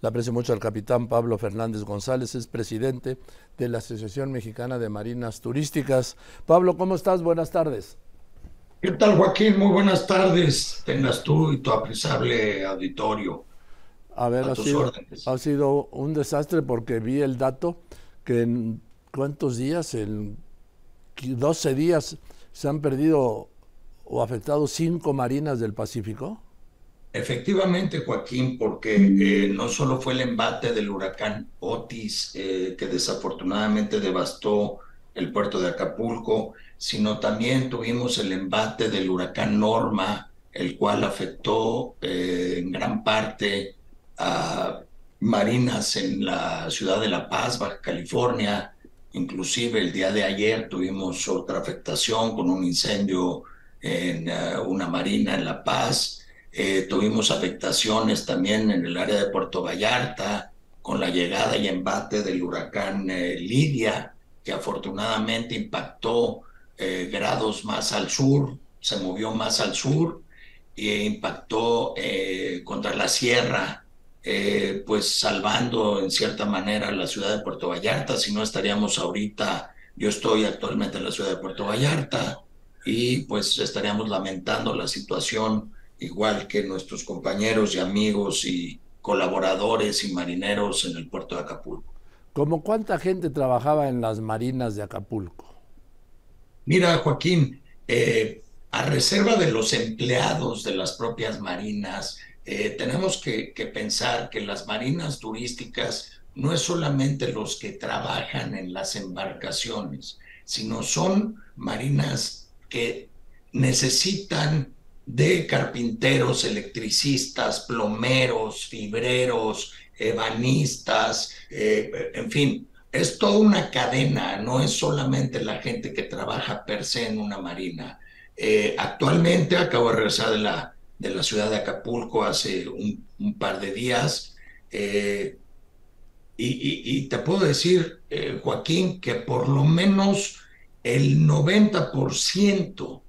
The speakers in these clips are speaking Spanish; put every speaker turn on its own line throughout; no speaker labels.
Le aprecio mucho al capitán Pablo Fernández González, es presidente de la Asociación Mexicana de Marinas Turísticas. Pablo, ¿cómo estás? Buenas tardes.
¿Qué tal, Joaquín? Muy buenas tardes. Tengas tú y tu apreciable auditorio.
A ver, ha, sido, ha sido un desastre porque vi el dato que en cuántos días, en 12 días, se han perdido o afectado cinco marinas del Pacífico.
Efectivamente, Joaquín, porque eh, no solo fue el embate del huracán Otis eh, que desafortunadamente devastó el puerto de Acapulco, sino también tuvimos el embate del huracán Norma, el cual afectó eh, en gran parte a marinas en la ciudad de La Paz, Baja California. Inclusive el día de ayer tuvimos otra afectación con un incendio en una marina en La Paz. Eh, tuvimos afectaciones también en el área de Puerto Vallarta con la llegada y embate del huracán eh, Lidia, que afortunadamente impactó eh, grados más al sur, se movió más al sur e impactó contra la sierra, pues salvando en cierta manera la ciudad de Puerto Vallarta, si no estaríamos ahorita, yo estoy actualmente en la ciudad de Puerto Vallarta y pues estaríamos lamentando la situación igual que nuestros compañeros y amigos y colaboradores y marineros en el puerto de Acapulco.
¿Cómo cuánta gente trabajaba en las marinas de Acapulco?
Mira, Joaquín, eh, a reserva de los empleados de las propias marinas, eh, tenemos que, que pensar que las marinas turísticas no es solamente los que trabajan en las embarcaciones, sino son marinas que necesitan de carpinteros, electricistas, plomeros, fibreros, ebanistas, eh, en fin, es toda una cadena, no es solamente la gente que trabaja per se en una marina. Eh, actualmente acabo de regresar de la, de la ciudad de Acapulco hace un, par de días eh, y, y, te puedo decir, Joaquín, que por lo menos el 90%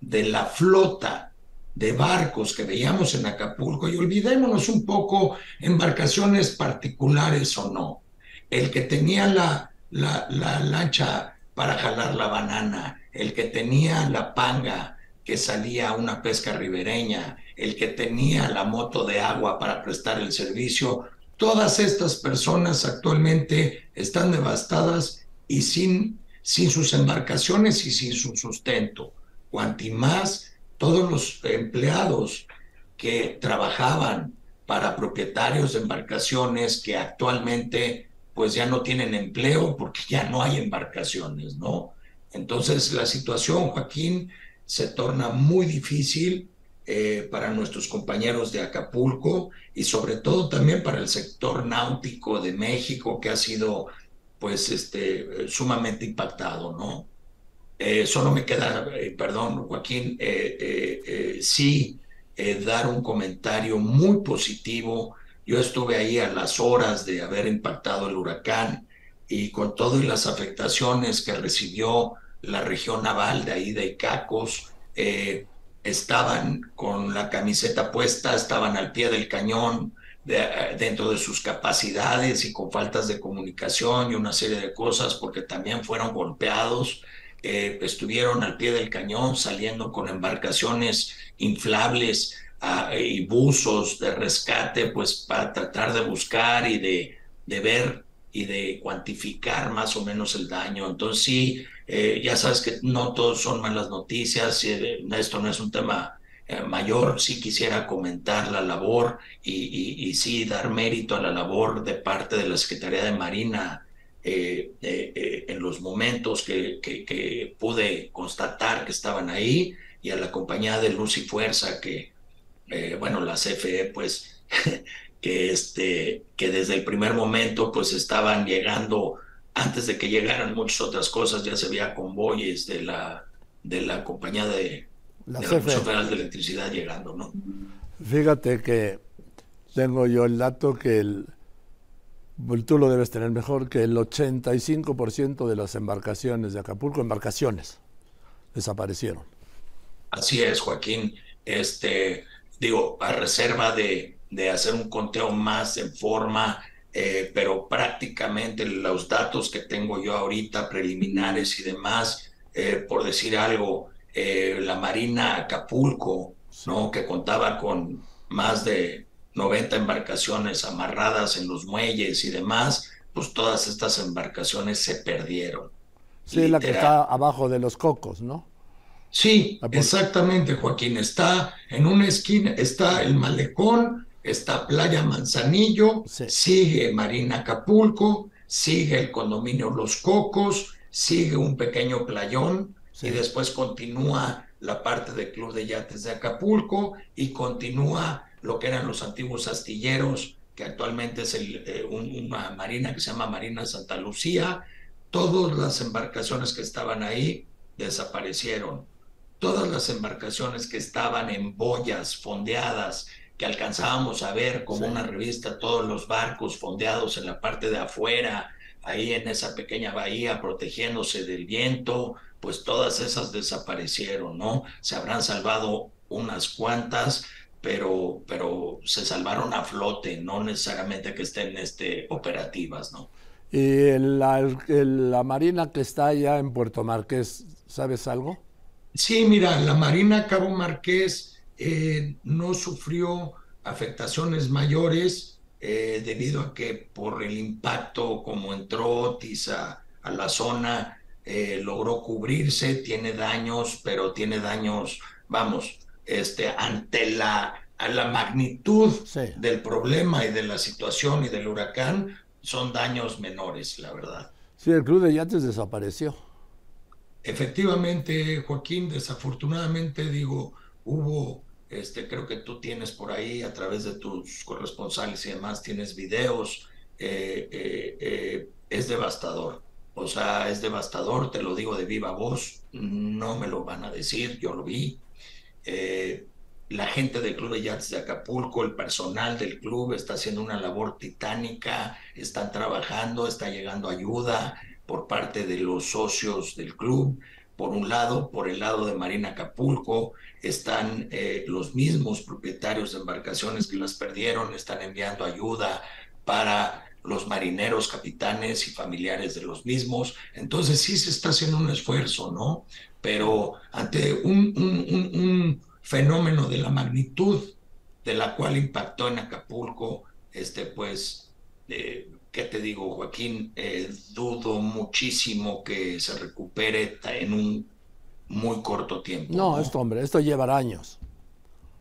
de la flota de barcos que veíamos en Acapulco y olvidémonos un poco embarcaciones particulares o no. El que tenía la, la, la lancha para jalar la banana, el que tenía la panga que salía a una pesca ribereña, el que tenía la moto de agua para prestar el servicio, todas estas personas actualmente están devastadas y sin, sin sus embarcaciones y sin su sustento. Cuanti más todos los empleados que trabajaban para propietarios de embarcaciones que actualmente pues ya no tienen empleo porque ya no hay embarcaciones, ¿no? Entonces la situación, Joaquín, se torna muy difícil eh, para nuestros compañeros de Acapulco y sobre todo también para el sector náutico de México que ha sido pues este sumamente impactado, ¿no? Eh, solo me queda, eh, perdón, Joaquín, eh, sí dar un comentario muy positivo. Yo estuve ahí a las horas de haber impactado el huracán y con todas las afectaciones que recibió la región naval de ahí de Icacos, estaban con la camiseta puesta, estaban al pie del cañón, dentro de sus capacidades y con faltas de comunicación y una serie de cosas porque también fueron golpeados eh, estuvieron al pie del cañón saliendo con embarcaciones inflables ah, y buzos de rescate, pues para tratar de buscar y de, de, ver y de cuantificar más o menos el daño. Entonces sí, eh, ya sabes que no todos son malas noticias, eh, esto no es un tema mayor, sí quisiera comentar la labor y, y, y sí dar mérito a la labor de parte de la Secretaría de Marina eh, eh, eh, en los momentos que, que, pude constatar que estaban ahí y a la compañía de Luz y Fuerza que, bueno, la CFE, pues, que, este, que desde el primer momento, pues, estaban llegando, antes de que llegaran muchas otras cosas, ya se veía convoyes de la, de la compañía de la, de e. Federal de Electricidad llegando, ¿no?
Fíjate que tengo yo el dato que el tú lo debes tener mejor, que el 85% de las embarcaciones de Acapulco, embarcaciones, desaparecieron.
Así es, Joaquín. Este, digo, a reserva de, de hacer un conteo más en forma, eh, pero prácticamente los datos que tengo yo ahorita, preliminares y demás, eh, por decir algo, eh, la Marina Acapulco, ¿no? que contaba con más de 90 embarcaciones amarradas en los muelles y demás, pues todas estas embarcaciones se perdieron.
Sí, la que está abajo de los cocos, ¿no?
Sí, exactamente, Joaquín. Está en una esquina, está el malecón, está Playa Manzanillo, sigue Marina Acapulco, sigue el condominio Los Cocos, sigue un pequeño playón y después continúa la parte del Club de Yates de Acapulco y continúa lo que eran los antiguos astilleros, que actualmente es eh, una marina que se llama Marina Santa Lucía. Todas las embarcaciones que estaban ahí desaparecieron. Todas las embarcaciones que estaban en boyas fondeadas, que alcanzábamos a ver como una revista, todos los barcos fondeados en la parte de afuera, ahí en esa pequeña bahía protegiéndose del viento, pues todas esas desaparecieron, ¿no? Se habrán salvado unas cuantas, pero, pero se salvaron a flote, no necesariamente que estén este, operativas, ¿no?
Y la, la Marina que está allá en Puerto Marqués, ¿sabes algo?
Sí, mira, la Marina Cabo Marqués eh, no sufrió afectaciones mayores eh, debido a que por el impacto como entró Otis a, la zona, eh, logró cubrirse, tiene daños, pero tiene daños, vamos, este, ante la, a la magnitud del problema y de la situación y del huracán, son daños menores, la verdad.
Sí, el club de yates desapareció.
Efectivamente, Joaquín, desafortunadamente, digo, hubo, este, creo que tú tienes por ahí, a través de tus corresponsales y demás, tienes videos, eh, eh, eh, es devastador. O sea, es devastador, te lo digo de viva voz, no me lo van a decir, yo lo vi. Eh, la gente del Club de Yates de Acapulco, el personal del club está haciendo una labor titánica, están trabajando, está llegando ayuda por parte de los socios del club. Por un lado, por el lado de Marina Acapulco, están eh, los mismos propietarios de embarcaciones que las perdieron, están enviando ayuda para los marineros, capitanes y familiares de los mismos. Entonces sí se está haciendo un esfuerzo, ¿no? pero ante un, fenómeno de la magnitud de la cual impactó en Acapulco, este, pues, eh, ¿qué te digo, Joaquín? Eh, dudo muchísimo que se recupere en un muy corto tiempo.
No, esto, hombre, esto llevará años.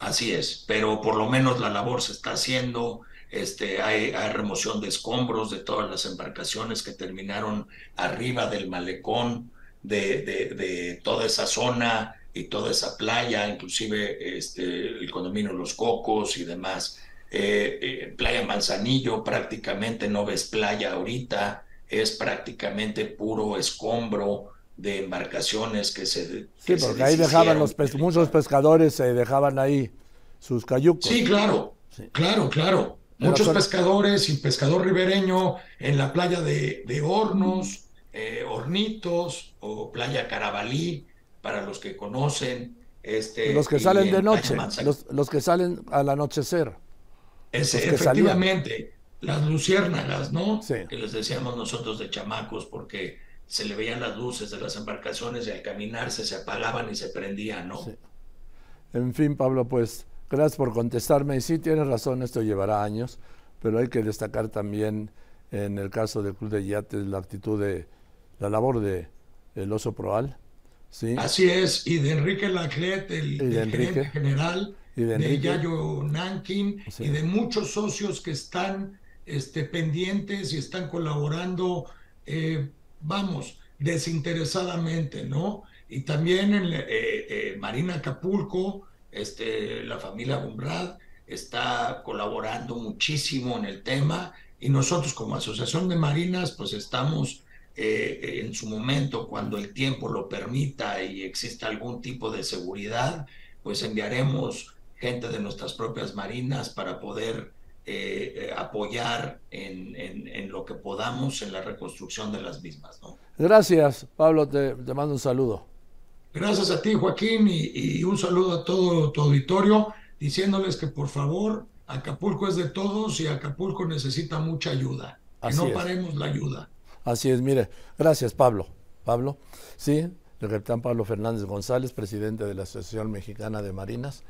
Así es, pero por lo menos la labor se está haciendo. Este, hay, hay, remoción de escombros de todas las embarcaciones que terminaron arriba del malecón de, de, toda esa zona y toda esa playa, inclusive este, el condominio Los Cocos y demás. Eh, eh, playa Manzanillo, prácticamente no ves playa ahorita, es prácticamente puro escombro de embarcaciones que se...
sí, porque ahí dejaban los muchos pescadores se dejaban ahí sus cayucos.
Sí, claro, claro, claro. Muchos pescadores y pescador ribereño en la playa de, de Hornos, eh, Hornitos o Playa Carabalí, para los que conocen. Este,
los que salen de noche, los, que salen al anochecer.
efectivamente, las luciérnagas, ¿no? Que les decíamos nosotros de chamacos, porque se le veían las luces de las embarcaciones y al caminarse se apagaban y se prendían, ¿no?
En fin, Pablo, pues gracias por contestarme. Y sí, tienes razón, esto llevará años, pero hay que destacar también en el caso del Club de Yates la actitud de la labor de el oso proal. ¿Sí?
Así es, y de Enrique Laclet, el, gerente general, y de, Yayo Nankin, y de muchos socios que están este, pendientes y están colaborando, eh, vamos, desinteresadamente, ¿no? Y también en eh, eh, Marina Acapulco, este, la familia Bumbrad está colaborando muchísimo en el tema y nosotros como Asociación de Marinas pues estamos eh, en su momento, cuando el tiempo lo permita y exista algún tipo de seguridad, pues enviaremos gente de nuestras propias marinas para poder eh, eh, apoyar en, en, lo que podamos en la reconstrucción de las mismas. ¿no?
Gracias, Pablo, te, te, mando un saludo.
Gracias a ti, Joaquín, y, y un saludo a todo tu auditorio, diciéndoles que por favor Acapulco es de todos y Acapulco necesita mucha ayuda. Que no paremos la ayuda.
Así es, mire, gracias Pablo. Pablo, sí, el capitán Pablo Fernández González, presidente de la Asociación Mexicana de Marinas.